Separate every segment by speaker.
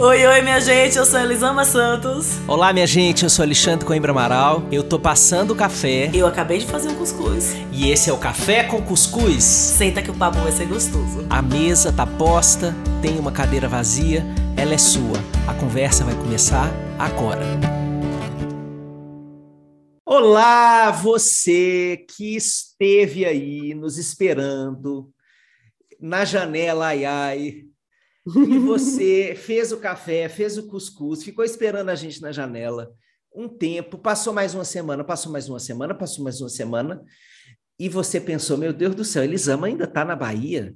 Speaker 1: Oi, oi, minha gente, eu sou Elisama Santos.
Speaker 2: Olá, minha gente, eu sou Alexandre Coimbra Amaral. Eu tô passando o café.
Speaker 1: Eu acabei de fazer um cuscuz.
Speaker 2: E esse é o Café com Cuscuz.
Speaker 1: Senta que o papo vai ser gostoso.
Speaker 2: A mesa tá posta, tem uma cadeira vazia, ela é sua. A conversa vai começar agora. Olá, você que esteve aí nos esperando na janela, ai ai, e você fez o café, fez o cuscuz, ficou esperando a gente na janela um tempo, passou mais uma semana, passou mais uma semana, passou mais uma semana, e você pensou, meu Deus do céu, Elisama ainda está na Bahia?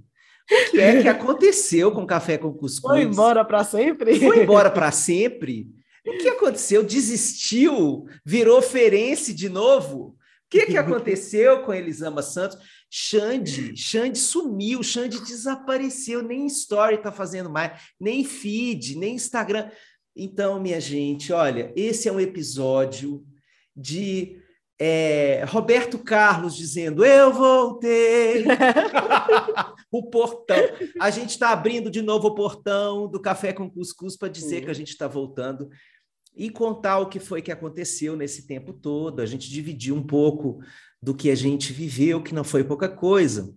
Speaker 2: O que é que aconteceu com o café com cuscuz?
Speaker 1: Foi embora para sempre?
Speaker 2: Foi embora para sempre? O que aconteceu? Desistiu? Virou ferense de novo? O que, que aconteceu com Elisama Santos? Xande, Xande sumiu, Xande desapareceu, nem story tá fazendo mais, nem feed, nem Instagram. Então, minha gente, olha, esse é um episódio de é, Roberto Carlos dizendo: Eu voltei. o portão. A gente está abrindo de novo o portão do Café com Cuscuz para dizer uhum. que a gente está voltando e contar o que foi que aconteceu nesse tempo todo. A gente dividiu um pouco do que a gente viveu, que não foi pouca coisa.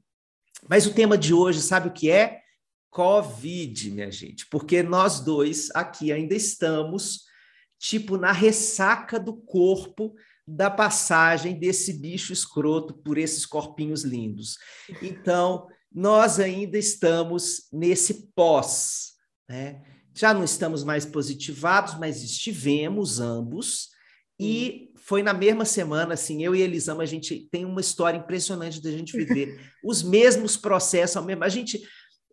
Speaker 2: Mas o tema de hoje, sabe o que é? Covid, minha gente, porque nós dois aqui ainda estamos, tipo, na ressaca do corpo da passagem desse bicho escroto por esses corpinhos lindos. Então, nós ainda estamos nesse pós, né? Já não estamos mais positivados, mas estivemos ambos, e foi na mesma semana, assim, eu e Elisama, a gente tem uma história impressionante da gente viver os mesmos processos, ao mesmo, a gente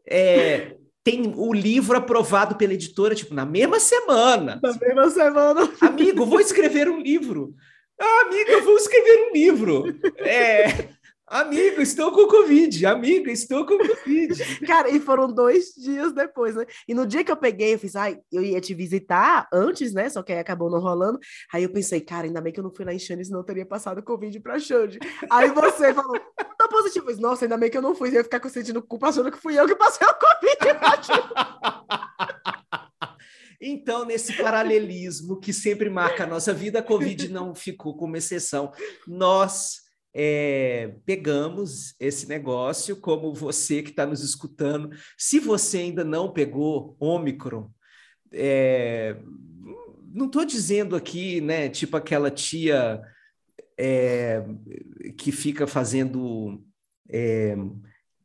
Speaker 2: é, tem o livro aprovado pela editora, tipo, na mesma semana.
Speaker 1: Na mesma semana.
Speaker 2: Amigo, vou escrever um livro. Ah, amigo, eu vou escrever um livro. É, Amigo, estou com Covid. Amigo, estou com Covid.
Speaker 1: Cara, e foram dois dias depois, né? E no dia que eu peguei, eu fiz, ai, eu ia te visitar antes, né? Só que aí acabou não rolando. Aí eu pensei, cara, ainda bem que eu não fui lá em Xande, senão eu teria passado Covid pra Xande. Aí você falou, tá positivo. Eu Nossa, ainda bem que eu não fui. Eu ia ficar sentindo culpa achando que fui eu que passei o Covid pra Xande.
Speaker 2: Então, nesse paralelismo que sempre marca a nossa vida, a Covid não ficou como exceção. Nós é, pegamos esse negócio, como você que está nos escutando, se você ainda não pegou Omicron, é, não estou dizendo aqui, né, tipo aquela tia é, que fica fazendo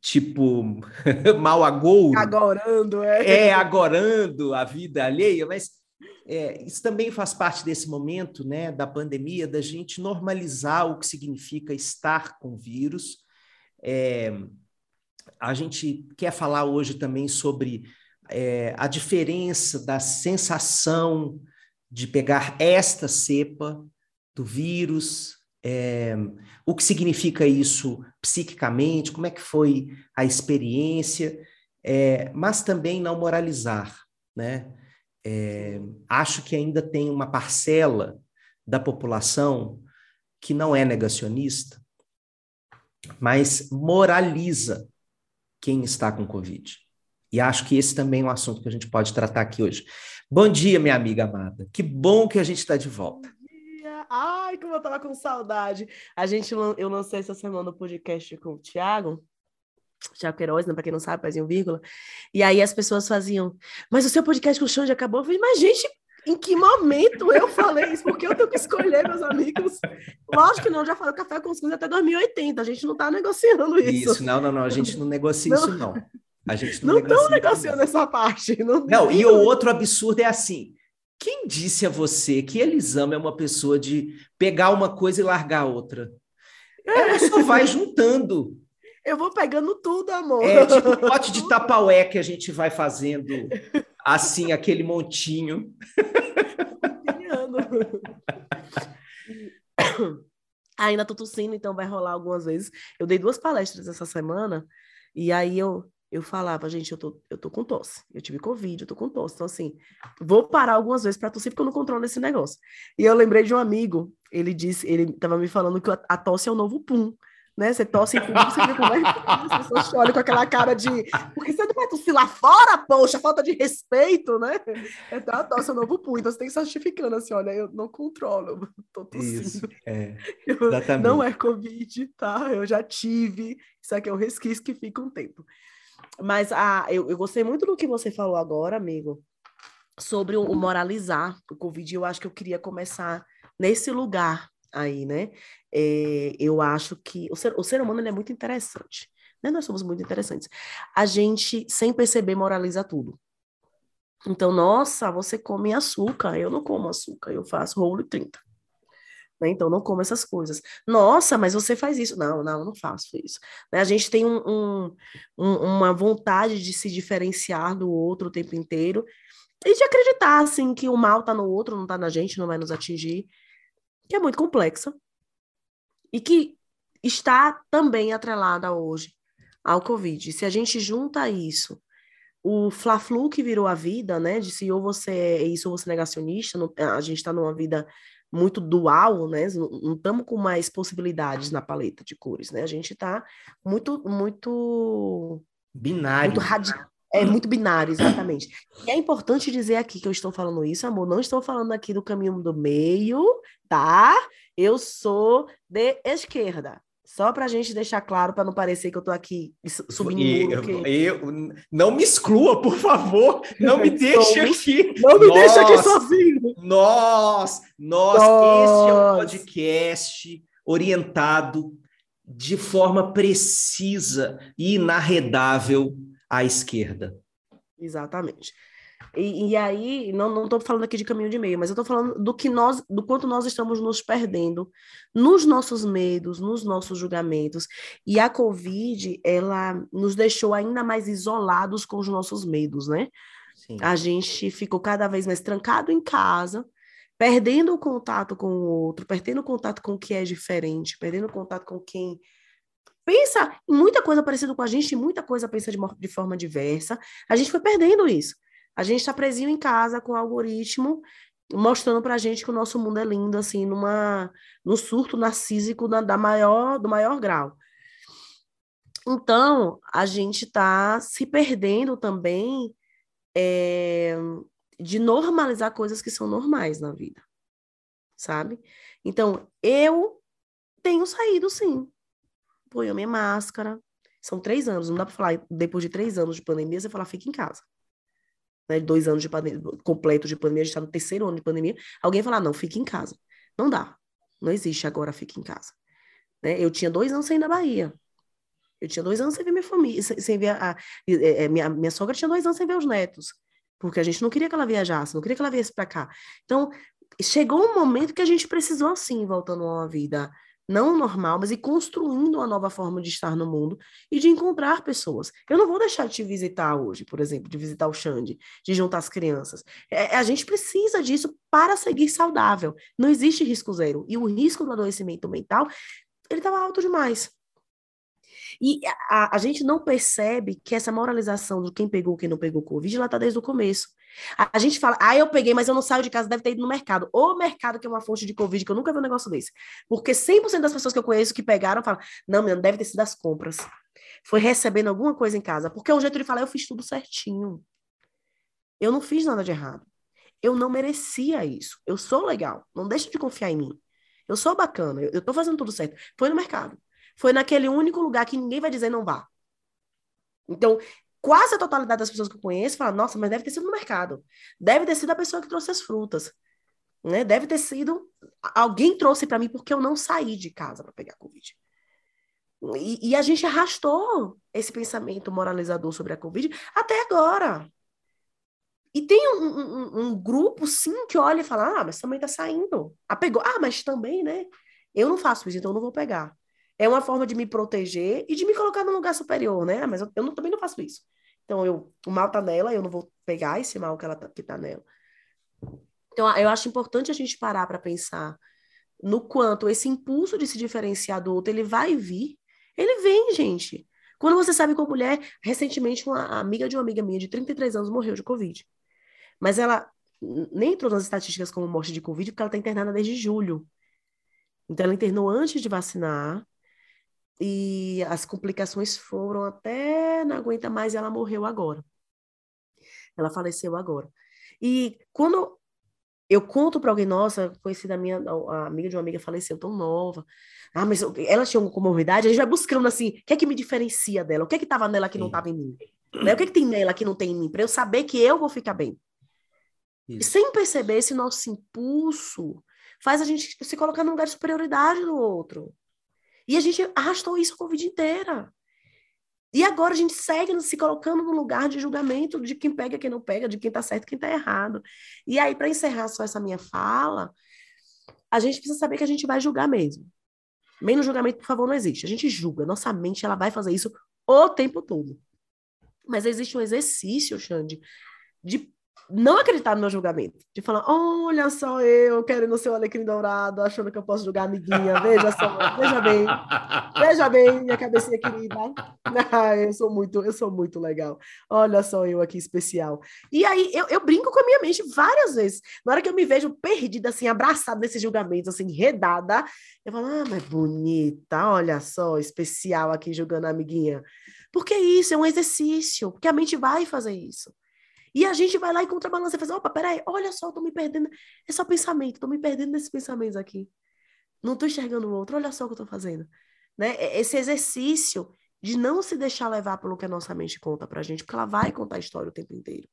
Speaker 2: tipo mal agouro.
Speaker 1: Agorando, é.
Speaker 2: É, agorando a vida alheia, mas é, isso também faz parte desse momento né, da pandemia, da gente normalizar o que significa estar com vírus. É, a gente quer falar hoje também sobre é, a diferença da sensação de pegar esta cepa do vírus, é, o que significa isso psiquicamente, como é que foi a experiência, é, mas também não moralizar, né? É, acho que ainda tem uma parcela da população que não é negacionista, mas moraliza quem está com Covid. E acho que esse também é um assunto que a gente pode tratar aqui hoje. Bom dia, minha amiga amada. Que bom que a gente está de volta.
Speaker 1: Ai, como eu estava com saudade. A gente, eu lancei essa semana o podcast com o Thiago, Tiago Queiroz, né, para quem não sabe, fazia um vírgula. E aí as pessoas faziam, mas o seu podcast com o Xande acabou? Eu falei, mas gente, em que momento eu falei isso? Porque eu tenho que escolher, meus amigos. Lógico que não, já falei café com os até 2080, a gente não está negociando isso. Isso,
Speaker 2: não, não, não, a gente não negocia
Speaker 1: não.
Speaker 2: isso, não. A gente não,
Speaker 1: estão negociando essa parte. Não,
Speaker 2: não e o outro absurdo é assim, quem disse a você que Elisama é uma pessoa de pegar uma coisa e largar a outra? Ela só vai juntando.
Speaker 1: Eu vou pegando tudo, amor.
Speaker 2: É tipo um pote de tapaué que a gente vai fazendo assim, aquele montinho.
Speaker 1: Ainda tô tossindo, então vai rolar algumas vezes. Eu dei duas palestras essa semana e aí eu eu falava, gente, eu tô, eu tô com tosse. Eu tive Covid, eu tô com tosse. Então, assim, vou parar algumas vezes para tossir, porque eu não controlo esse negócio. E eu lembrei de um amigo, ele disse, ele tava me falando que a tosse é o novo pum né? Você tosse em público, você vê como é que as pessoas te olham com aquela cara de porque você não vai tossir lá fora, poxa, falta de respeito, né? Então a tosse é um novo punho, então você tem que estar justificando assim, olha, eu não controlo, eu tô tossindo. Isso,
Speaker 2: é,
Speaker 1: exatamente. não é Covid, tá? Eu já tive, isso aqui é um resquício que fica um tempo. Mas ah, eu, eu gostei muito do que você falou agora, amigo, sobre o moralizar o Covid. Eu acho que eu queria começar nesse lugar aí, né? É, eu acho que o ser, o ser humano é muito interessante. Né? Nós somos muito interessantes. A gente, sem perceber, moraliza tudo. Então, nossa, você come açúcar. Eu não como açúcar, eu faço rolo 30. Né? Então, não como essas coisas. Nossa, mas você faz isso. Não, não, eu não faço isso. Né? A gente tem um, um, um, uma vontade de se diferenciar do outro o tempo inteiro e de acreditar, assim, que o mal está no outro, não está na gente, não vai nos atingir, que é muito complexa e que está também atrelada hoje ao Covid. Se a gente junta isso, o Fla-Flu que virou a vida, né, de se ou você é isso ou você é negacionista, a gente está numa vida muito dual, né? Não estamos com mais possibilidades na paleta de cores, né? A gente está muito, muito
Speaker 2: binário.
Speaker 1: Muito radi... É muito binário, exatamente. E é importante dizer aqui que eu estou falando isso, amor. Não estou falando aqui do caminho do meio, tá? Eu sou de esquerda. Só para a gente deixar claro, para não parecer que eu estou aqui subindo e, muro. Que...
Speaker 2: Eu, não me exclua, por favor. Não me deixe aqui.
Speaker 1: Não me nós, deixe aqui sozinho.
Speaker 2: Nós, nós, nós, este é um podcast orientado de forma precisa e inarredável à esquerda.
Speaker 1: Exatamente. E, e aí, não estou falando aqui de caminho de meio, mas eu estou falando do que nós, do quanto nós estamos nos perdendo nos nossos medos, nos nossos julgamentos. E a Covid, ela nos deixou ainda mais isolados com os nossos medos, né? Sim. A gente ficou cada vez mais trancado em casa, perdendo o contato com o outro, perdendo o contato com o que é diferente, perdendo o contato com quem pensa em muita coisa parecida com a gente, muita coisa pensa de, de forma diversa. A gente foi perdendo isso. A gente está presinho em casa com o algoritmo mostrando para a gente que o nosso mundo é lindo, assim, numa, no surto narcísico da, da maior, do maior grau. Então, a gente está se perdendo também é, de normalizar coisas que são normais na vida, sabe? Então, eu tenho saído, sim ponho a minha máscara. São três anos, não dá para falar, depois de três anos de pandemia, você falar, fica em casa. Né? Dois anos de pandemia, completo de pandemia, a gente está no terceiro ano de pandemia. Alguém falar, não, fique em casa. Não dá. Não existe agora, fique em casa. Né? Eu tinha dois anos sem ir da Bahia. Eu tinha dois anos sem ver minha família, sem, sem ver a, a, é, é, minha, minha sogra tinha dois anos sem ver os netos, porque a gente não queria que ela viajasse, não queria que ela viesse para cá. Então, chegou um momento que a gente precisou, assim, voltando a uma vida não normal, mas e construindo uma nova forma de estar no mundo e de encontrar pessoas. Eu não vou deixar de te visitar hoje, por exemplo, de visitar o Xande, de juntar as crianças. É, a gente precisa disso para seguir saudável. Não existe risco zero. E o risco do adoecimento mental, ele estava alto demais. E a, a, gente não percebe que essa moralização do quem pegou, quem não pegou Covid, ela está desde o começo. A, gente fala, ah, eu peguei, mas eu não saio de casa, deve ter ido no mercado. O mercado que é uma fonte de Covid, que eu nunca vi um negócio desse. Porque 100% das pessoas que eu conheço que pegaram falam, não, meu, deve ter sido das compras. Foi recebendo alguma coisa em casa. Porque é um jeito de falar, eu fiz tudo certinho. Eu não fiz nada de errado. Eu não merecia isso. Eu sou legal. Não deixa de confiar em mim. Eu sou bacana. Eu, eu tô fazendo tudo certo. Foi no mercado foi naquele único lugar que ninguém vai dizer não vá. Então, quase a totalidade das pessoas que eu conheço fala, nossa, mas deve ter sido no mercado. Deve ter sido a pessoa que trouxe as frutas. Né? Deve ter sido. Alguém trouxe para mim porque eu não saí de casa para pegar Covid. E, e, a gente arrastou esse pensamento moralizador sobre a Covid até agora. E tem um, um, um grupo, sim, que olha e fala: ah, mas também tá saindo. Ah, pegou. Ah, mas também, né? Eu não faço isso, então eu não vou pegar é uma forma de me proteger e de me colocar num lugar superior, né? Mas eu, eu não, também não faço isso. Então, eu, o mal tá nela, eu não vou pegar esse mal que, ela tá, que tá nela. Então, eu acho importante a gente parar para pensar no quanto esse impulso de se diferenciar do outro, ele vai vir. Ele vem, gente. Quando você sabe que uma mulher, recentemente, uma amiga de uma amiga minha de 33 anos morreu de Covid. Mas ela nem entrou nas estatísticas como morte de Covid, porque ela está internada desde julho. Então, ela internou antes de vacinar, e as complicações foram até não aguenta mais e ela morreu agora. Ela faleceu agora. E quando eu conto para alguém, nossa, conheci da minha a amiga de uma amiga faleceu tão nova. Ah, mas ela tinha uma comorbidade, a gente vai buscando assim, o que é que me diferencia dela? O que é que estava nela que Sim. não estava em mim? Né? O que é que tem nela que não tem em mim? Para eu saber que eu vou ficar bem. Isso. Sem perceber esse nosso impulso, faz a gente se colocar no lugar de superioridade do outro. E a gente arrastou isso a Covid inteira. E agora a gente segue se colocando no lugar de julgamento de quem pega, quem não pega, de quem está certo, quem está errado. E aí, para encerrar só essa minha fala, a gente precisa saber que a gente vai julgar mesmo. Menos julgamento, por favor, não existe. A gente julga. Nossa mente ela vai fazer isso o tempo todo. Mas existe um exercício, Xande, de não acreditar no meu julgamento. De falar, olha só eu querendo ser o alecrim dourado, achando que eu posso julgar a amiguinha. Veja só, veja bem. Veja bem, minha cabecinha querida. Ah, eu sou muito, eu sou muito legal. Olha só eu aqui especial. E aí eu, eu brinco com a minha mente várias vezes. Na hora que eu me vejo perdida, assim, abraçada nesse julgamento, assim, redada, eu falo, ah, mas bonita, olha só, especial aqui julgando a amiguinha. Porque isso é um exercício, porque a mente vai fazer isso. E a gente vai lá e contrabalança e faz, opa, peraí, olha só, eu tô me perdendo. É só pensamento, tô me perdendo nesses pensamentos aqui. Não tô enxergando o outro, olha só o que eu tô fazendo. Né? Esse exercício de não se deixar levar pelo que a nossa mente conta pra gente, porque ela vai contar a história o tempo inteiro.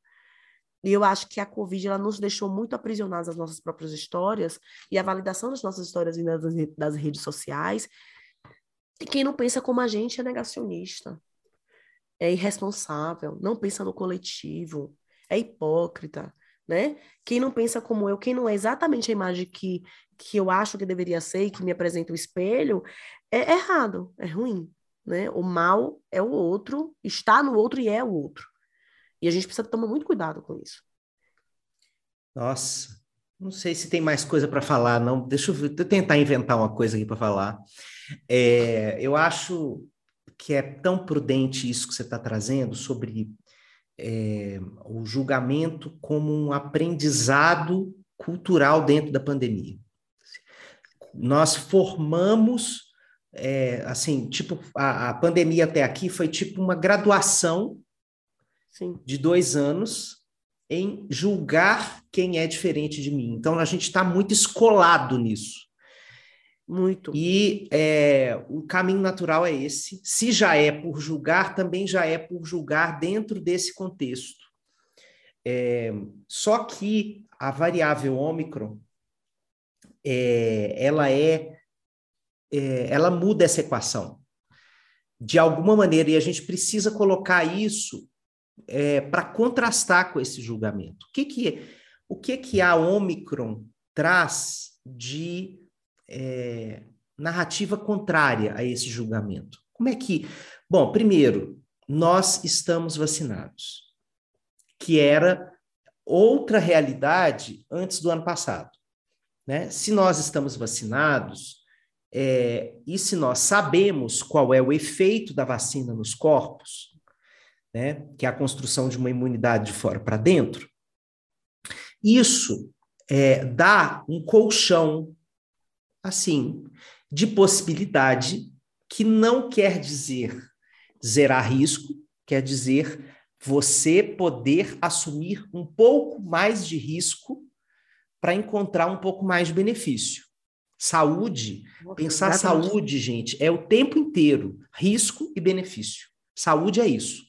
Speaker 1: E eu acho que a Covid ela nos deixou muito aprisionados às nossas próprias histórias e a validação das nossas histórias das, das redes sociais. E quem não pensa como a gente é negacionista, é irresponsável, não pensa no coletivo, é hipócrita, né? Quem não pensa como eu, quem não é exatamente a imagem que, que eu acho que deveria ser e que me apresenta o espelho, é errado, é ruim, né? O mal é o outro, está no outro e é o outro. E a gente precisa tomar muito cuidado com isso.
Speaker 2: Nossa, não sei se tem mais coisa para falar, não. Deixa eu, eu, tentar inventar uma coisa aqui para falar. É, eu acho que é tão prudente isso que você está trazendo sobre é, o julgamento como um aprendizado cultural dentro da pandemia. Nós formamos, é, assim, tipo, a, a, pandemia até aqui foi tipo uma graduação Sim. de dois anos em julgar quem é diferente de mim. Então, a gente está muito escolado nisso.
Speaker 1: Muito.
Speaker 2: E é, o caminho natural é esse. Se já é por julgar, também já é por julgar dentro desse contexto. É, só que a variável ômicron, é, ela é, ela muda essa equação de alguma maneira e a gente precisa colocar isso para contrastar com esse julgamento. O que que o que que a ômicron traz de é, narrativa contrária a esse julgamento. Como é que. Bom, primeiro, nós estamos vacinados, que era outra realidade antes do ano passado. Né? Se nós estamos vacinados, é, e se nós sabemos qual é o efeito da vacina nos corpos, né, que é a construção de uma imunidade de fora para dentro, isso é, dá um colchão assim, de possibilidade, que não quer dizer zerar risco, quer dizer você poder assumir um pouco mais de risco para encontrar um pouco mais de benefício. Saúde, pensar saúde, gente, é o tempo inteiro, risco e benefício. Saúde é isso.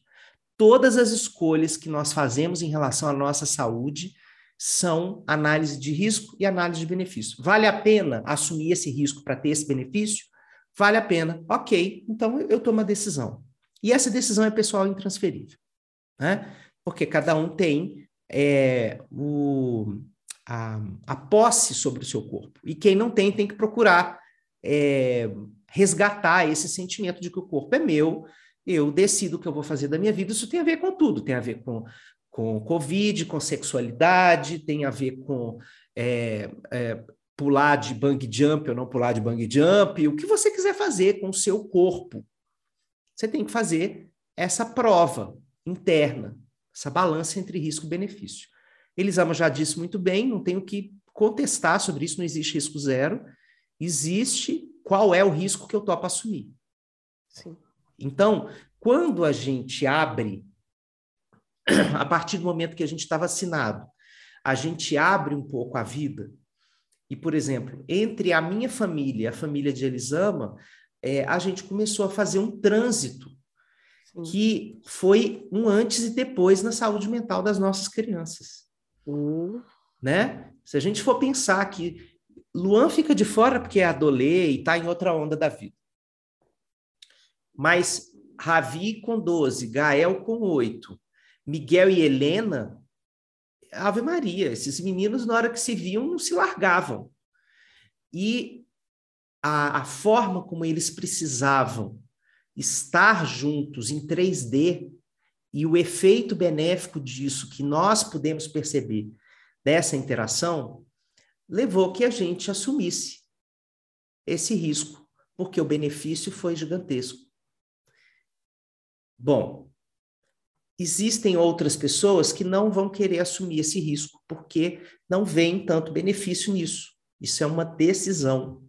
Speaker 2: Todas as escolhas que nós fazemos em relação à nossa saúde são análise de risco e análise de benefício. Vale a pena assumir esse risco para ter esse benefício? Vale a pena. Ok, então eu tomo a decisão. E essa decisão é pessoal e intransferível, né? Porque cada um tem é, o, a, a posse sobre o seu corpo. E quem não tem, tem que procurar é, resgatar esse sentimento de que o corpo é meu, eu decido o que eu vou fazer da minha vida. Isso tem a ver com tudo, tem a ver com com Covid, com sexualidade, tem a ver com é, é, pular de bang jump ou não pular de bang jump, o que você quiser fazer com o seu corpo. Você tem que fazer essa prova interna, essa balança entre risco e benefício. Elisama já disse muito bem, não tenho que contestar sobre isso, não existe risco zero. Existe qual é o risco que eu topo assumir.
Speaker 1: Sim.
Speaker 2: Então, quando a gente abre, a partir do momento que a gente está vacinado, a gente abre um pouco a vida. E, por exemplo, entre a minha família e a família de Elisama, é, a gente começou a fazer um trânsito Sim. que foi um antes e depois na saúde mental das nossas crianças.
Speaker 1: Uhum.
Speaker 2: Né? Se a gente for pensar que Luan fica de fora porque é adolê e está em outra onda da vida. Mas Ravi com 12, Gael com 8, Miguel e Helena, Ave Maria, esses meninos, na hora que se viam, não se largavam. E a, a forma como eles precisavam estar juntos em 3D e o efeito benéfico disso que nós podemos perceber dessa interação levou que a gente assumisse esse risco, porque o benefício foi gigantesco. Bom, existem outras pessoas que não vão querer assumir esse risco, porque não veem tanto benefício nisso. Isso é uma decisão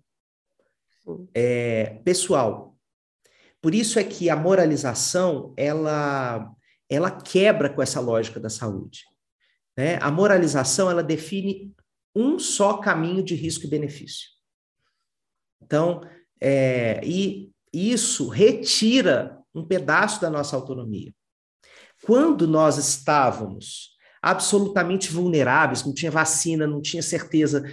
Speaker 2: é, pessoal. Por isso é que a moralização ela, ela quebra com essa lógica da saúde. Né? A moralização ela define um só caminho de risco e benefício. Então, é, e isso retira um pedaço da nossa autonomia. Quando nós estávamos absolutamente vulneráveis, não tinha vacina, não tinha certeza.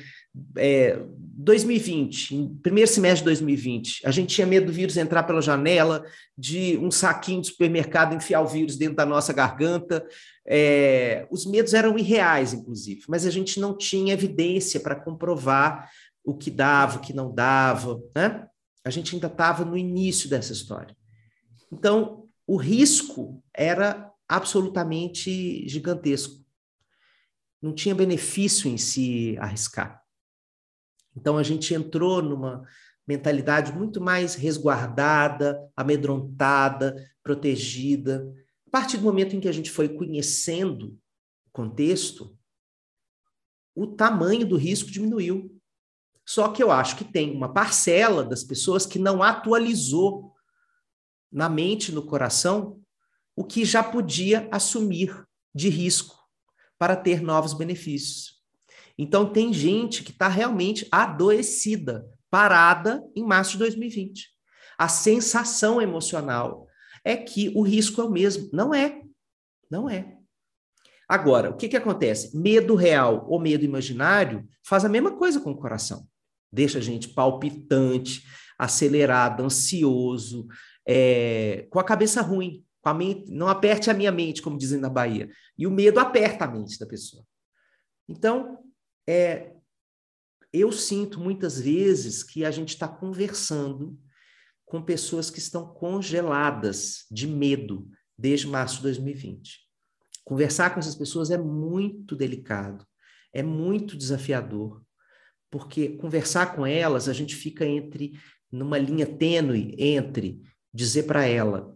Speaker 2: É, 2020, primeiro semestre de 2020, a gente tinha medo do vírus entrar pela janela, de um saquinho de supermercado enfiar o vírus dentro da nossa garganta, é, os medos eram irreais, inclusive, mas a gente não tinha evidência para comprovar o que dava, o que não dava, né? A gente ainda estava no início dessa história. Então, o risco era absolutamente gigantesco. Não tinha benefício em se arriscar. Então, a gente entrou numa mentalidade muito mais resguardada, amedrontada, protegida, partir do momento em que a gente foi conhecendo o contexto, o tamanho do risco diminuiu. Só que eu acho que tem uma parcela das pessoas que não atualizou na mente, no coração, o que já podia assumir de risco para ter novos benefícios. Então, tem gente que está realmente adoecida, parada em março de 2020. A sensação emocional é que o risco é o mesmo. Não é. Não é. Agora, o que, que acontece? Medo real ou medo imaginário faz a mesma coisa com o coração. Deixa a gente palpitante, acelerado, ansioso, é, com a cabeça ruim, com a mente, não aperte a minha mente, como dizem na Bahia. E o medo aperta a mente da pessoa. Então, é, eu sinto muitas vezes que a gente está conversando com pessoas que estão congeladas de medo desde março de 2020. Conversar com essas pessoas é muito delicado, é muito desafiador, porque conversar com elas a gente fica entre numa linha tênue entre dizer para ela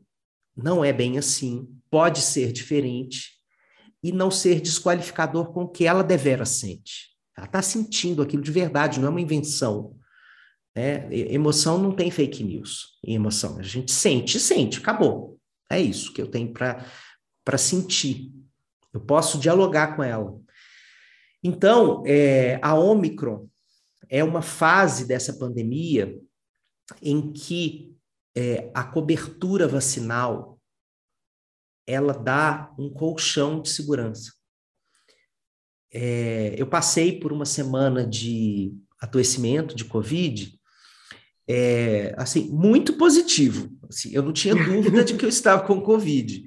Speaker 2: não é bem assim, pode ser diferente e não ser desqualificador com o que ela devera sente. Ela está sentindo aquilo de verdade, não é uma invenção. Né? Emoção não tem fake news em emoção. A gente sente, sente, acabou. É isso que eu tenho para sentir. Eu posso dialogar com ela. Então, é, a Omicron é uma fase dessa pandemia em que é, a cobertura vacinal ela dá um colchão de segurança. É, eu passei por uma semana de adoecimento de Covid é, assim, muito positivo. Assim, eu não tinha dúvida de que eu estava com Covid.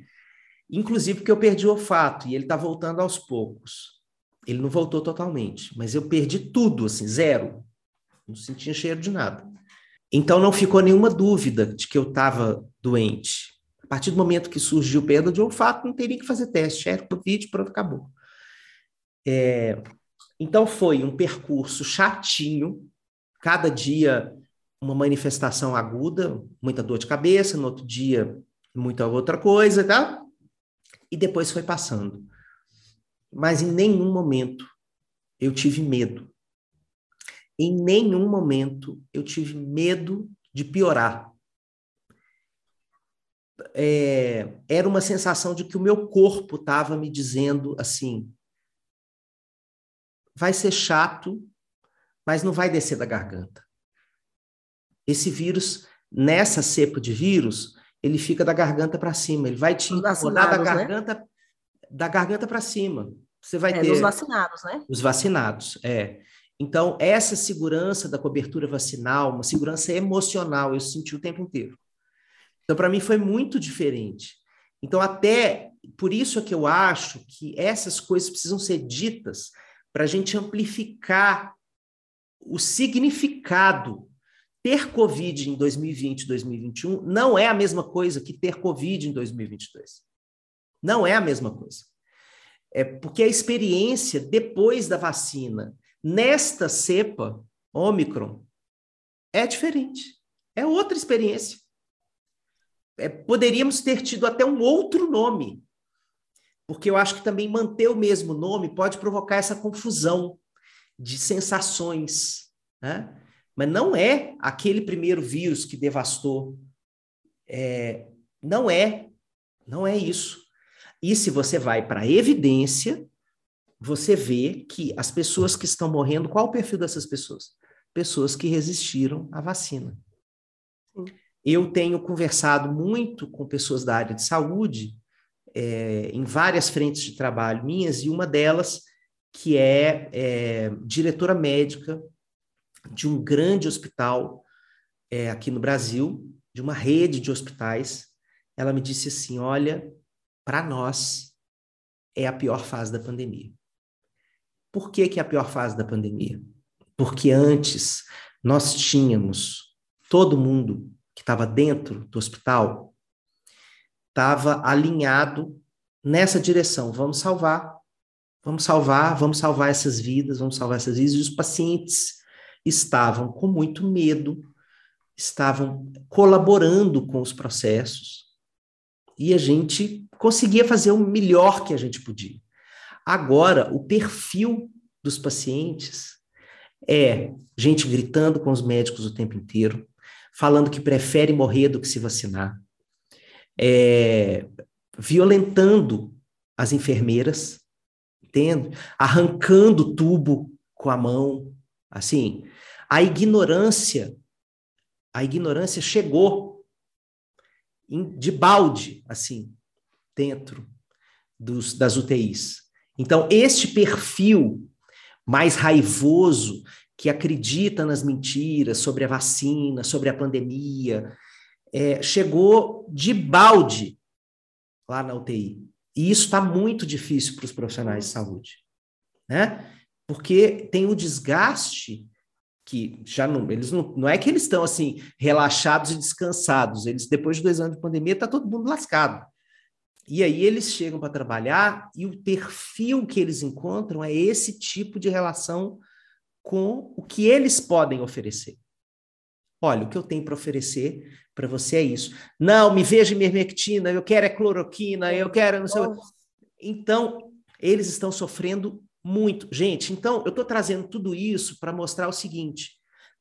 Speaker 2: Inclusive porque eu perdi o olfato e ele está voltando aos poucos. Ele não voltou totalmente, mas eu perdi tudo, assim, zero. Não sentia cheiro de nada. Então não ficou nenhuma dúvida de que eu estava doente. A partir do momento que surgiu perda de olfato, não teria que fazer teste. Era Covid, pronto, acabou. É, então foi um percurso chatinho. Cada dia uma manifestação aguda, muita dor de cabeça, no outro dia, muita outra coisa, tá? E depois foi passando. Mas em nenhum momento eu tive medo. Em nenhum momento eu tive medo de piorar. é, era uma sensação de que o meu corpo estava me dizendo assim: vai ser chato, mas não vai descer da garganta. Esse vírus, nessa cepa de vírus, ele fica da garganta para cima, ele vai te incomodar da né? garganta, né? da garganta para cima. Você vai é, ter.
Speaker 1: Os vacinados, né?
Speaker 2: Os vacinados, é. Então, essa segurança da cobertura vacinal, uma segurança emocional, eu senti o tempo inteiro. Então, para mim, foi muito diferente. Então, até por isso é que eu acho que essas coisas precisam ser ditas para a gente amplificar o significado. Ter Covid em 2020, 2021 não é a mesma coisa que ter Covid em 2022. Não é a mesma coisa. É porque a experiência depois da vacina nesta cepa Omicron é diferente. É outra experiência. É, poderíamos ter tido até um outro nome, porque eu acho que também manter o mesmo nome pode provocar essa confusão de sensações, né? Mas não é aquele primeiro vírus que devastou. É, não é, não é isso. E se você vai para a evidência, você vê que as pessoas que estão morrendo, qual o perfil dessas pessoas? Pessoas que resistiram à vacina. Sim. Eu tenho conversado muito com pessoas da área de saúde, é, em várias frentes de trabalho minhas, e uma delas, que é, é diretora médica de um grande hospital é, aqui no Brasil, de uma rede de hospitais, ela me disse assim: olha, para nós é a pior fase da pandemia. Por que, que é a pior fase da pandemia? Porque antes nós tínhamos todo mundo que estava dentro do hospital estava alinhado nessa direção. Vamos salvar, vamos salvar, vamos salvar essas vidas, vamos salvar essas vidas. E os pacientes estavam com muito medo, estavam colaborando com os processos e a gente conseguia fazer o melhor que a gente podia. Agora, o perfil dos pacientes é gente gritando com os médicos o tempo inteiro, falando que prefere morrer do que se vacinar, é, violentando as enfermeiras, entende? arrancando tubo com a mão, assim. A ignorância, a ignorância chegou de balde, assim, dentro dos, das UTIs. Então, este perfil mais raivoso, que acredita nas mentiras sobre a vacina, sobre a pandemia, é, chegou de balde lá na UTI. E isso está muito difícil para os profissionais de saúde, né? Porque tem o desgaste que já não, eles não, não é que eles estão assim relaxados e descansados, eles depois de dois anos de pandemia está todo mundo lascado. E aí eles chegam para trabalhar e o perfil que eles encontram é esse tipo de relação com o que eles podem oferecer. Olha, o que eu tenho para oferecer para você é isso. Não, me veja ivermectina, eu quero é cloroquina, eu quero não sei. Então, eles estão sofrendo muito. Gente, então eu estou trazendo tudo isso para mostrar o seguinte: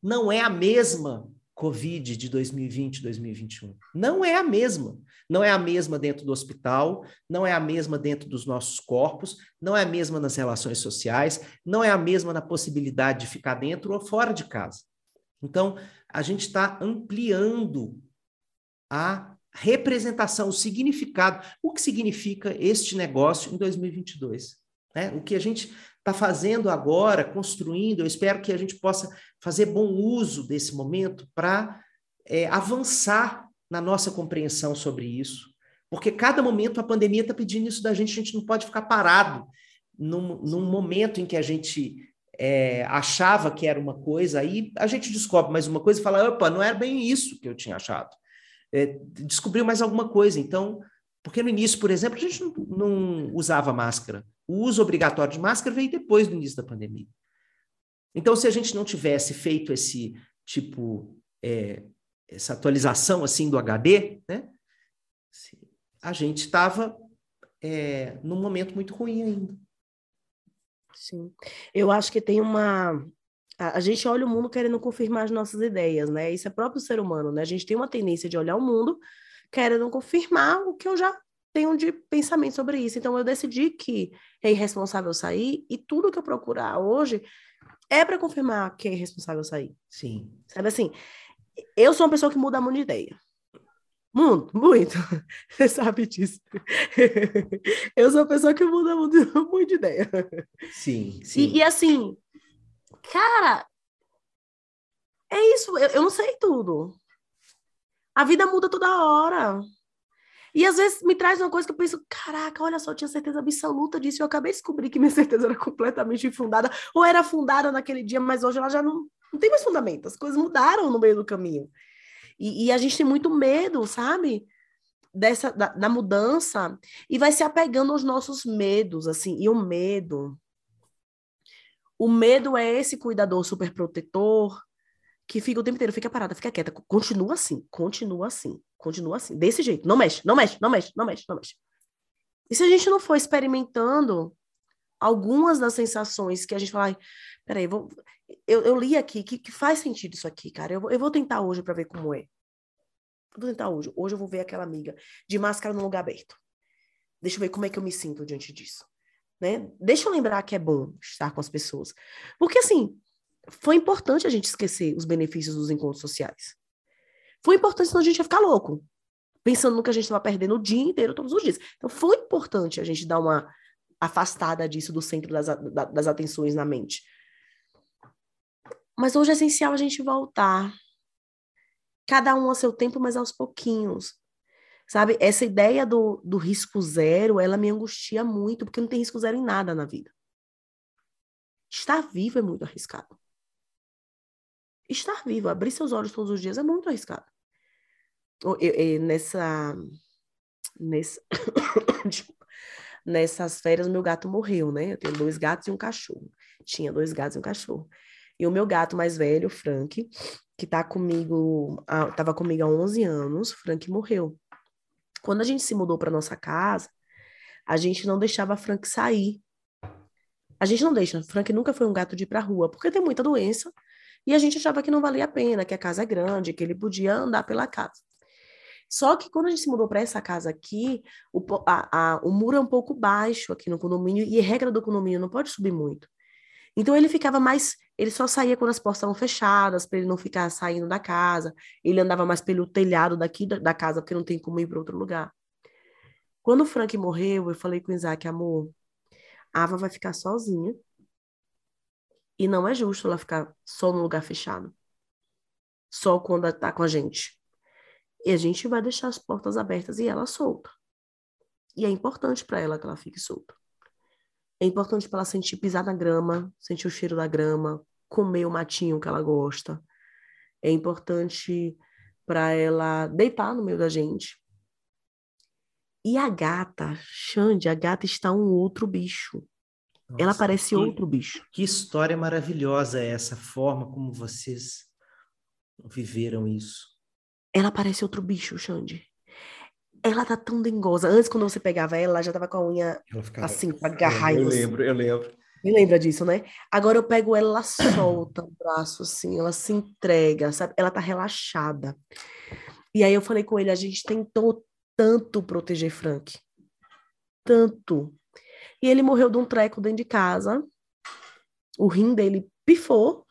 Speaker 2: não é a mesma Covid de 2020, 2021. Não é a mesma. Não é a mesma dentro do hospital, não é a mesma dentro dos nossos corpos, não é a mesma nas relações sociais, não é a mesma na possibilidade de ficar dentro ou fora de casa. Então, a gente está ampliando a representação, o significado. O que significa este negócio em 2022? Né? O que a gente está fazendo agora, construindo, eu espero que a gente possa fazer bom uso desse momento para é, avançar na nossa compreensão sobre isso. Porque cada momento a pandemia está pedindo isso da gente, a gente não pode ficar parado num, num momento em que a gente é, achava que era uma coisa, aí a gente descobre mais uma coisa e fala: opa, não era bem isso que eu tinha achado. É, descobriu mais alguma coisa. Então, porque no início, por exemplo, a gente não, não usava máscara. O uso obrigatório de máscara veio depois do início da pandemia. Então, se a gente não tivesse feito esse tipo, é, essa atualização assim do HD, né, a gente estava é, num momento muito ruim ainda.
Speaker 1: Sim. Eu acho que tem uma. A, gente olha o mundo querendo confirmar as nossas ideias, né? Isso é próprio ser humano, né? A gente tem uma tendência de olhar o mundo querendo confirmar o que eu já tenho de pensamento sobre isso. Então, eu decidi que é irresponsável sair e tudo que eu procurar hoje é para confirmar que é irresponsável sair.
Speaker 2: Sim.
Speaker 1: Sabe assim? Eu sou uma pessoa que muda muito de ideia. Muito, muito. Você sabe disso. eu sou uma pessoa que muda muito, muito de ideia.
Speaker 2: Sim, sim.
Speaker 1: E, e assim, cara, é isso. Eu, eu não sei tudo. A vida muda toda hora. E às vezes me traz uma coisa que eu penso, caraca, olha só, eu tinha certeza absoluta disso. E eu acabei de descobrir que minha certeza era completamente infundada, ou era fundada naquele dia, mas hoje ela já não, não tem mais fundamento. As coisas mudaram no meio do caminho. E, e a gente tem muito medo, sabe? Dessa, da, da, mudança, e vai se apegando aos nossos medos, assim, e o medo. O medo é esse cuidador super protetor que fica o tempo inteiro, fica parada, fica quieta, continua assim, continua assim, continua assim, desse jeito, não mexe, não mexe, não mexe, não mexe, não mexe. E se a gente não for experimentando algumas das sensações que a gente fala, peraí, vou, eu, eu li aqui que, que, faz sentido isso aqui, cara. Eu, eu vou tentar hoje para ver como é. Vou tentar hoje. Hoje eu vou ver aquela amiga de máscara no lugar aberto. Deixa eu ver como é que eu me sinto diante disso. Né? Deixa eu lembrar que é bom estar com as pessoas. Porque, assim, foi importante a gente esquecer os benefícios dos encontros sociais. Foi importante, senão a gente ia ficar louco. Pensando no que a gente estava perdendo o dia inteiro, todos os dias. Então, foi importante a gente dar uma afastada disso do centro das, das atenções na mente. Mas hoje é essencial a gente voltar. Cada um a seu tempo, mas aos pouquinhos. Sabe? Essa ideia do, do risco zero, ela me angustia muito, porque não tem risco zero em nada na vida. Estar vivo é muito arriscado. Estar vivo, abrir seus olhos todos os dias é muito arriscado. Eu, eu, nessa. nessa nessas férias, meu gato morreu, né? Eu tenho dois gatos e um cachorro. Tinha dois gatos e um cachorro. E o meu gato mais velho, o Frank, que tá comigo, tava comigo há 11 anos, Frank morreu. Quando a gente se mudou para nossa casa, a gente não deixava Frank sair. A gente não deixa. Frank nunca foi um gato de ir pra rua, porque tem muita doença. E a gente achava que não valia a pena, que a casa é grande, que ele podia andar pela casa. Só que quando a gente se mudou para essa casa aqui, o, a, a, o muro é um pouco baixo aqui no condomínio e a regra do condomínio não pode subir muito. Então ele ficava mais, ele só saía quando as portas estavam fechadas, para ele não ficar saindo da casa. Ele andava mais pelo telhado daqui da, da casa, porque não tem como ir para outro lugar. Quando o Frank morreu, eu falei com o Isaac, amor, a Ava vai ficar sozinha. E não é justo ela ficar só no lugar fechado. Só quando ela tá com a gente. E a gente vai deixar as portas abertas e ela solta. E é importante para ela que ela fique solta. É importante para ela sentir pisar na grama, sentir o cheiro da grama, comer o matinho que ela gosta. É importante para ela deitar no meio da gente. E a gata, Xande, a gata está um outro bicho. Nossa, ela parece que, outro bicho.
Speaker 2: Que história maravilhosa é essa forma como vocês viveram isso.
Speaker 1: Ela parece outro bicho, Xande ela tá tão dengosa. Antes, quando você pegava ela, ela já tava com a unha ficava... assim, pra agarrar.
Speaker 2: Eu, eu lembro, eu lembro.
Speaker 1: Me lembra disso, né? Agora eu pego ela, ela solta o braço, assim, ela se entrega, sabe? Ela tá relaxada. E aí eu falei com ele, a gente tentou tanto proteger Frank. Tanto. E ele morreu de um treco dentro de casa. O rim dele pifou.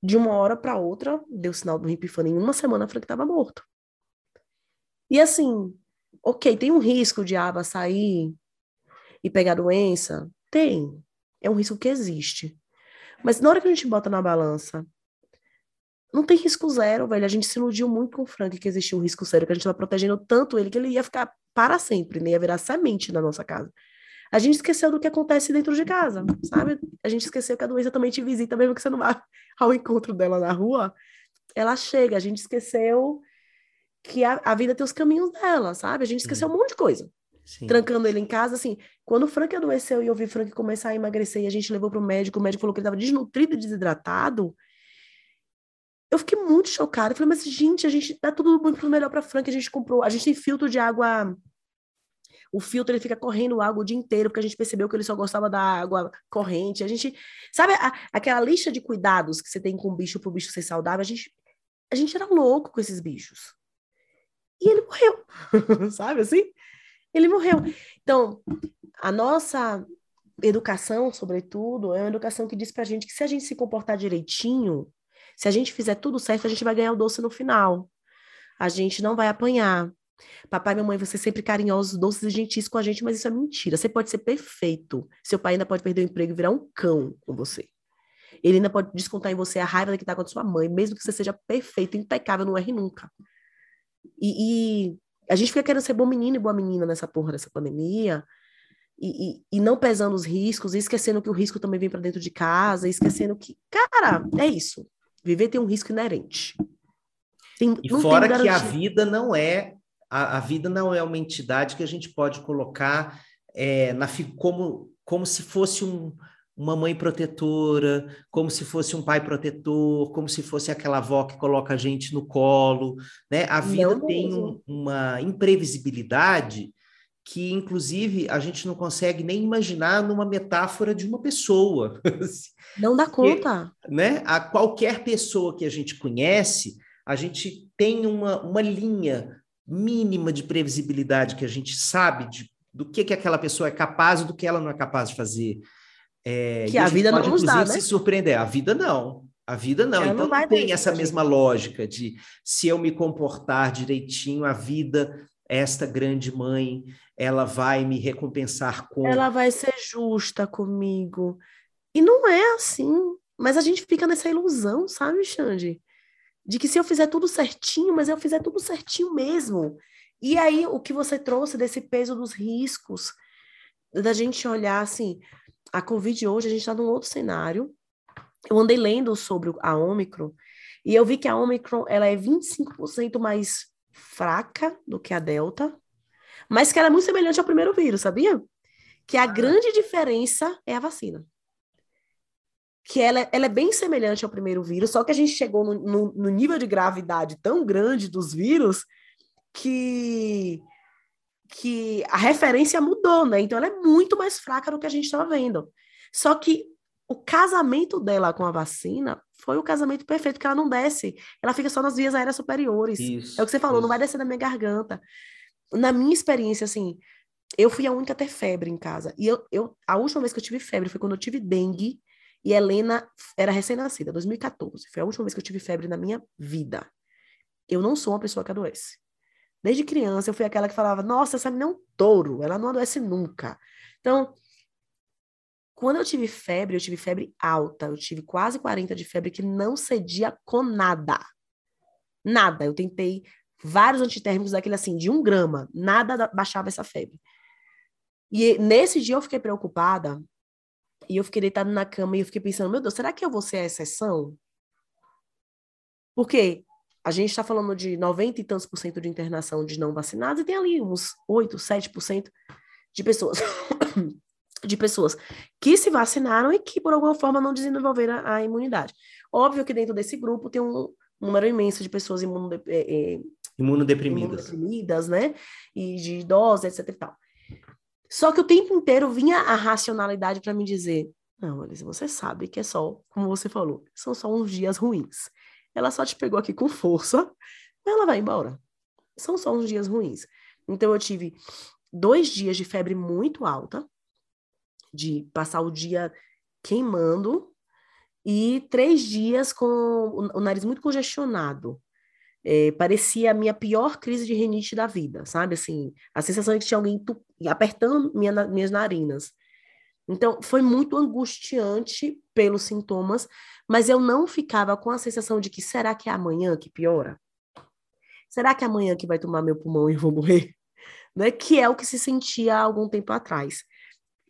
Speaker 1: De uma hora para outra, deu sinal do rim pifando. Em uma semana, Frank estava morto. E assim, ok, tem um risco de aba sair e pegar doença? Tem. É um risco que existe. Mas na hora que a gente bota na balança, não tem risco zero, velho. A gente se iludiu muito com o Frank que existia um risco zero, que a gente estava protegendo tanto ele que ele ia ficar para sempre, né? ia virar semente na nossa casa. A gente esqueceu do que acontece dentro de casa, sabe? A gente esqueceu que a doença também te visita, mesmo que você não vá ao encontro dela na rua. Ela chega, a gente esqueceu que a, a, vida tem os caminhos dela, sabe? A gente esqueceu um monte de coisa. Sim. Trancando ele em casa, assim, quando o Frank adoeceu e eu vi o Frank começar a emagrecer e a gente levou para o médico, o médico falou que ele estava desnutrido e desidratado, eu fiquei muito chocada. Eu falei, mas gente, a gente dá tudo muito melhor para Frank, a gente comprou, a gente tem filtro de água o filtro ele fica correndo água o dia inteiro, porque a gente percebeu que ele só gostava da água corrente. A gente, sabe a, aquela lista de cuidados que você tem com o bicho para o bicho ser saudável? A gente, a gente era louco com esses bichos. E ele morreu, sabe assim? Ele morreu. Então, a nossa educação, sobretudo, é uma educação que diz pra gente que se a gente se comportar direitinho, se a gente fizer tudo certo, a gente vai ganhar o doce no final. A gente não vai apanhar. Papai e mamãe, você sempre carinhosos, doces e gentis com a gente, mas isso é mentira. Você pode ser perfeito. Seu pai ainda pode perder o emprego e virar um cão com você. Ele ainda pode descontar em você a raiva que está com a sua mãe, mesmo que você seja perfeito, impecável, não erre nunca. E, e, a gente fica querendo ser bom menino e boa menina nessa porra dessa pandemia, e, e, e não pesando os riscos, e esquecendo que o risco também vem para dentro de casa, e esquecendo que, cara, é isso. Viver tem um risco inerente.
Speaker 2: Tem, e fora que a vida não é a, a, vida não é uma entidade que a gente pode colocar é, na, como, como se fosse um, uma mãe protetora, como se fosse um pai protetor, como se fosse aquela avó que coloca a gente no colo, né? A vida não tem um, uma imprevisibilidade que, inclusive, a gente não consegue nem imaginar numa metáfora de uma pessoa.
Speaker 1: Não dá conta.
Speaker 2: né? A qualquer pessoa que a gente conhece, a gente tem uma, uma linha mínima de previsibilidade que a gente sabe de, do que, que aquela pessoa é capaz e do que ela não é capaz de fazer.
Speaker 1: É, que a, a vida pode, não nos dá, né?
Speaker 2: se surpreender. A vida não. A vida não. Ela então não, não tem essa mesma lógica de se eu me comportar direitinho, a vida, esta grande mãe, ela vai me recompensar com.
Speaker 1: Ela vai ser justa comigo. E não é assim. Mas a gente fica nessa ilusão, sabe, Xande? De que se eu fizer tudo certinho, mas eu fizer tudo certinho mesmo. E aí, o que você trouxe desse peso dos riscos, da gente olhar assim, a Covid hoje, a gente está num outro cenário. Eu andei lendo sobre a Omicron e eu vi que a Omicron ela é 25% mais fraca do que a Delta, mas que ela é muito semelhante ao primeiro vírus, sabia? Que a ah. grande diferença é a vacina. Que ela, ela é bem semelhante ao primeiro vírus, só que a gente chegou no, no, no nível de gravidade tão grande dos vírus que que a referência mudou, né? Então ela é muito mais fraca do que a gente estava vendo. Só que o casamento dela com a vacina foi o casamento perfeito, que ela não desce, ela fica só nas vias aéreas superiores. Isso, é o que você falou, isso. não vai descer na minha garganta. Na minha experiência, assim, eu fui a única a ter febre em casa. E eu, eu, a última vez que eu tive febre foi quando eu tive dengue, e Helena era recém-nascida, 2014. Foi a última vez que eu tive febre na minha vida. Eu não sou uma pessoa que adoece. Desde criança eu fui aquela que falava: Nossa, essa menina é um touro, ela não adoece nunca. Então, quando eu tive febre, eu tive febre alta, eu tive quase 40 de febre que não cedia com nada. Nada. Eu tentei vários antitérmicos daquele assim, de um grama, nada baixava essa febre. E nesse dia eu fiquei preocupada e eu fiquei deitada na cama e eu fiquei pensando: Meu Deus, será que eu vou ser a exceção? Porque a gente está falando de 90 e tantos por cento de internação de não vacinados e tem ali uns 8, 7% de pessoas de pessoas que se vacinaram e que por alguma forma não desenvolveram a, a imunidade. Óbvio que dentro desse grupo tem um número imenso de pessoas imunode, é, é,
Speaker 2: imunodeprimidas.
Speaker 1: imunodeprimidas, né? E de idosos, etc e tal. Só que o tempo inteiro vinha a racionalidade para me dizer: não, Alice, você sabe que é só, como você falou, são só uns dias ruins. Ela só te pegou aqui com força, ela vai embora. São só uns dias ruins. Então eu tive dois dias de febre muito alta, de passar o dia queimando, e três dias com o nariz muito congestionado. É, parecia a minha pior crise de rinite da vida, sabe? Assim, a sensação de que tinha alguém apertando minha, minhas narinas. Então, foi muito angustiante pelos sintomas, mas eu não ficava com a sensação de que será que é amanhã que piora? Será que é amanhã que vai tomar meu pulmão e eu vou morrer? Né? Que é o que se sentia há algum tempo atrás.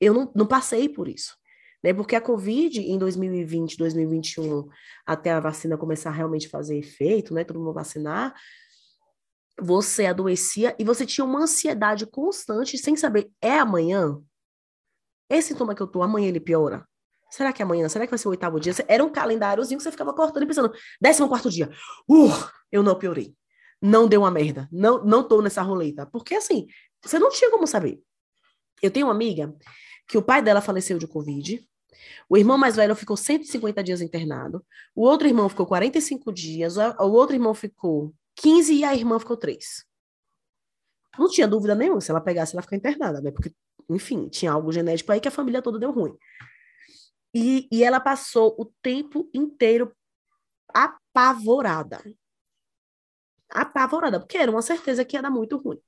Speaker 1: Eu não, não passei por isso. Né? Porque a Covid, em 2020, 2021, até a vacina começar a realmente fazer efeito, né? todo mundo vacinar, você adoecia e você tinha uma ansiedade constante sem saber, é amanhã? Esse sintoma que eu tô, amanhã ele piora? Será que é amanhã? Será que vai ser o oitavo dia? Era um calendáriozinho que você ficava cortando e pensando, décimo quarto dia. Uh, eu não piorei. Não deu uma merda. Não, não tô nessa roleta. Porque assim, você não tinha como saber. Eu tenho uma amiga que o pai dela faleceu de Covid. O irmão mais velho ficou 150 dias internado. O outro irmão ficou 45 dias. O outro irmão ficou 15 e a irmã ficou 3. Não tinha dúvida nenhuma, se ela pegasse, ela ficar internada, né? Porque, enfim, tinha algo genético aí que a família toda deu ruim. E, e ela passou o tempo inteiro apavorada. Apavorada, porque era uma certeza que ia dar muito ruim.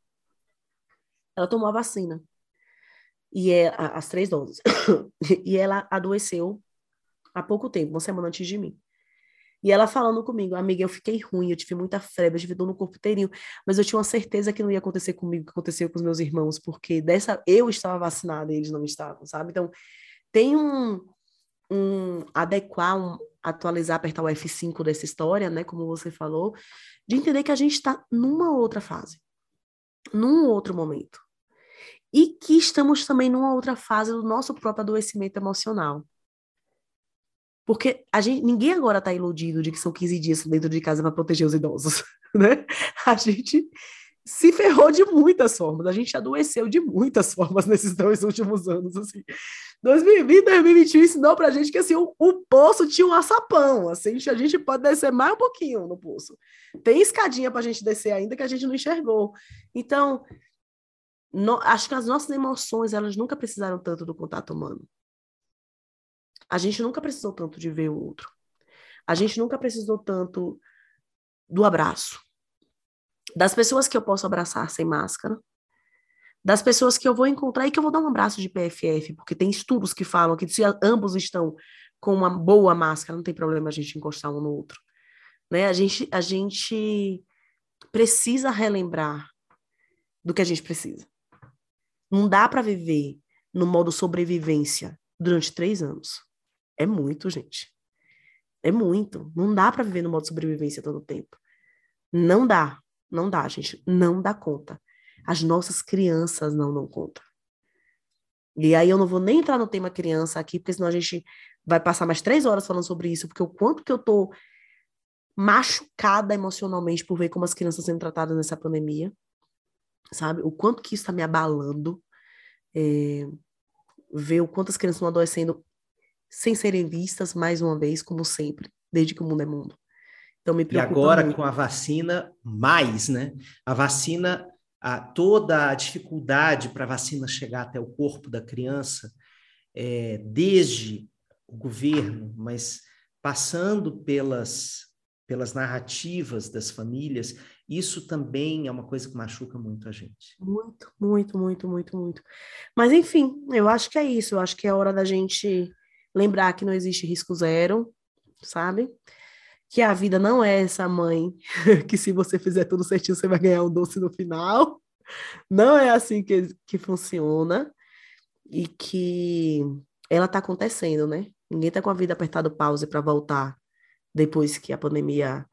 Speaker 1: Ela tomou a vacina. E é as três doses. e ela adoeceu há pouco tempo, uma semana antes de mim. E ela falando comigo, amiga, eu fiquei ruim, eu tive muita febre, eu tive dor no corpo inteirinho, mas eu tinha uma certeza que não ia acontecer comigo, que aconteceu com os meus irmãos, porque dessa eu estava vacinada e eles não estavam, sabe? Então, tem um, um adequar, um atualizar, apertar o F5 dessa história, né, como você falou, de entender que a gente está numa outra fase, num outro momento. E que estamos também numa outra fase do nosso próprio adoecimento emocional. Porque a gente, ninguém agora está iludido de que são 15 dias dentro de casa para proteger os idosos, né? A gente se ferrou de muitas formas, a gente adoeceu de muitas formas nesses dois últimos anos, assim. 2020, 2021 ensinou pra gente que, assim, o, o poço tinha um açapão, assim, a gente pode descer mais um pouquinho no poço. Tem escadinha pra gente descer ainda que a gente não enxergou. Então, no, acho que as nossas emoções, elas nunca precisaram tanto do contato humano. A gente nunca precisou tanto de ver o outro. A gente nunca precisou tanto do abraço. Das pessoas que eu posso abraçar sem máscara. Das pessoas que eu vou encontrar e que eu vou dar um abraço de PFF, porque tem estudos que falam que se ambos estão com uma boa máscara, não tem problema a gente encostar um no outro. Né? A, gente, a gente precisa relembrar do que a gente precisa. Não dá para viver no modo sobrevivência durante três anos. É muito, gente. É muito. Não dá para viver no modo sobrevivência todo o tempo. Não dá. Não dá, gente. Não dá conta. As nossas crianças não dão conta. E aí eu não vou nem entrar no tema criança aqui, porque senão a gente vai passar mais três horas falando sobre isso, porque o quanto que eu tô machucada emocionalmente por ver como as crianças sendo tratadas nessa pandemia, sabe? O quanto que isso está me abalando, é, ver o quanto as crianças estão adoecendo sem serem vistas mais uma vez, como sempre, desde que o mundo é mundo.
Speaker 2: Então me preocupa. E agora muito. com a vacina, mais, né? A vacina, a, toda a dificuldade para a vacina chegar até o corpo da criança, é, desde o governo, mas passando pelas, pelas narrativas das famílias, isso também é uma coisa que machuca muito a gente.
Speaker 1: Muito, muito, muito, muito, muito. Mas, enfim, eu acho que é isso. Eu acho que é hora da gente lembrar que não existe risco zero, sabe? Que a vida não é essa mãe que se você fizer tudo certinho você vai ganhar um doce no final. Não é assim que, que funciona e que ela está acontecendo, né? Ninguém está com a vida apertado pause para voltar depois que a pandemia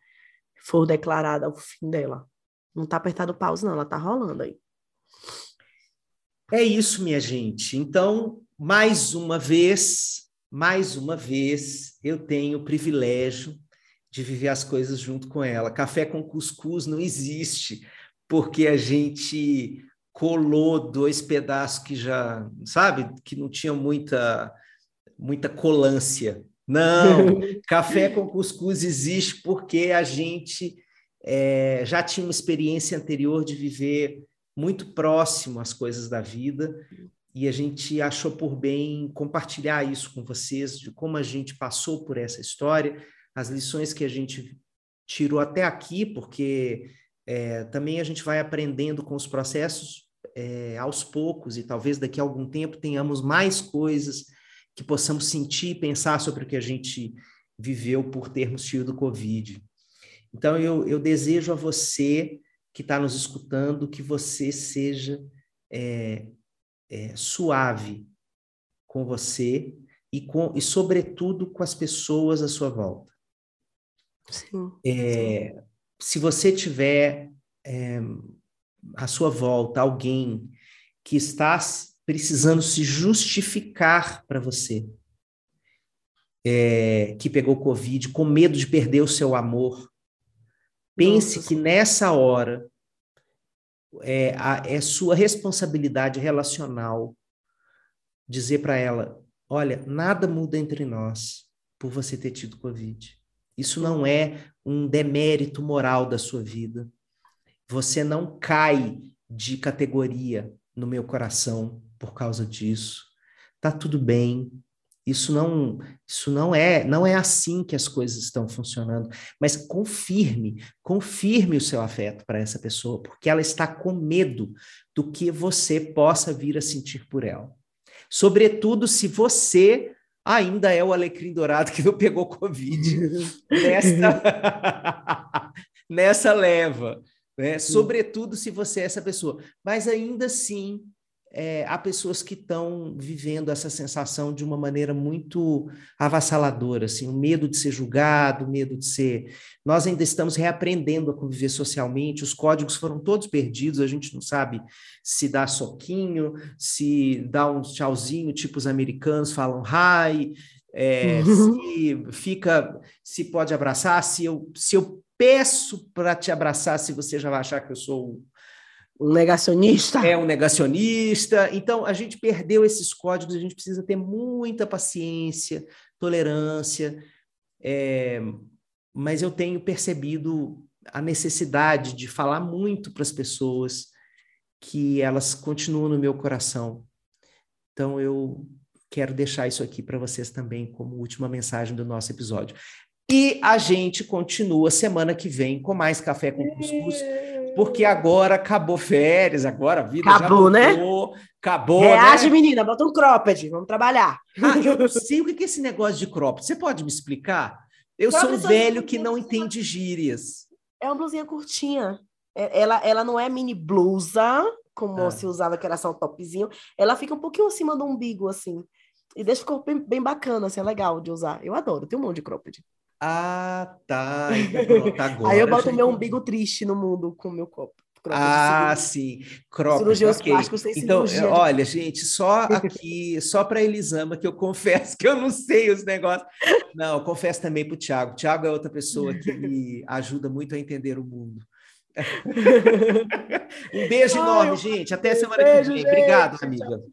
Speaker 1: for declarada o fim dela. Não está apertado pause, não, ela está rolando aí.
Speaker 2: É isso, minha gente. Então, mais uma vez, mais uma vez, eu tenho o privilégio de viver as coisas junto com ela. Café com cuscuz não existe, porque a gente colou dois pedaços que já, sabe, que não tinham muita muita colância. Não, café com cuscuz existe porque a gente é, já tinha uma experiência anterior de viver muito próximo às coisas da vida e a gente achou por bem compartilhar isso com vocês, de como a gente passou por essa história, as lições que a gente tirou até aqui, porque é, também a gente vai aprendendo com os processos é, aos poucos, e talvez daqui a algum tempo tenhamos mais coisas que possamos sentir e pensar sobre o que a gente viveu por termos tido Covid. Então, eu, eu desejo a você que está nos escutando que você seja é, é, suave com você e, com, e, sobretudo, com as pessoas à sua volta.
Speaker 1: Sim.
Speaker 2: É, se você tiver é, à sua volta alguém que está precisando se justificar para você, é, que pegou Covid, com medo de perder o seu amor, pense Nossa. que nessa hora é, a, é sua responsabilidade relacional dizer para ela: olha, nada muda entre nós por você ter tido Covid. Isso não é um demérito moral da sua vida. Você não cai de categoria no meu coração por causa disso. Tá tudo bem. Isso não, isso não é, não é assim que as coisas estão funcionando. Mas confirme, confirme o seu afeto para essa pessoa, porque ela está com medo do que você possa vir a sentir por ela. Sobretudo se você ainda é o alecrim dourado que não pegou Covid nessa, nessa leva. Né? Sobretudo se você é essa pessoa. Mas ainda assim, é, há pessoas que estão vivendo essa sensação de uma maneira muito avassaladora, assim, o medo de ser julgado, o medo de ser. Nós ainda estamos reaprendendo a conviver socialmente, os códigos foram todos perdidos, a gente não sabe se dá soquinho, se dá um tchauzinho, tipo os americanos falam hi, é, uhum. se fica, se pode abraçar, se eu, se eu peço para te abraçar, se você já vai achar que eu sou
Speaker 1: um negacionista.
Speaker 2: É um negacionista. Então, a gente perdeu esses códigos, a gente precisa ter muita paciência, tolerância. É... Mas eu tenho percebido a necessidade de falar muito para as pessoas que elas continuam no meu coração. Então, eu quero deixar isso aqui para vocês também como última mensagem do nosso episódio. E a gente continua semana que vem com mais Café com Cuscuz porque agora acabou férias, agora a vida
Speaker 1: acabou,
Speaker 2: já
Speaker 1: mudou,
Speaker 2: né? acabou.
Speaker 1: Reage,
Speaker 2: né?
Speaker 1: menina, bota um cropped, vamos trabalhar.
Speaker 2: Ah, eu não sei o que é esse negócio de cropped. Você pode me explicar? Eu sou um velho que não entende gírias.
Speaker 1: É uma blusinha curtinha. É, ela, ela não é mini blusa, como ah. se usava que era só um topzinho. Ela fica um pouquinho acima do umbigo, assim. E deixa o corpo bem, bem bacana, assim, é legal de usar. Eu adoro, tem um monte de cropped.
Speaker 2: Ah, tá. Então, agora,
Speaker 1: Aí eu boto meu umbigo triste no mundo com o meu copo.
Speaker 2: Ah, sim. Cropped, Cirurgias okay. plásticos sem então, cirurgia. olha, gente, só aqui, só para Elisama, que eu confesso que eu não sei os negócios. Não, confesso também para o Tiago. Tiago é outra pessoa que me ajuda muito a entender o mundo. um beijo Ai, enorme, gente. Até semana beijo, que vem. Gente. Obrigado, amiga.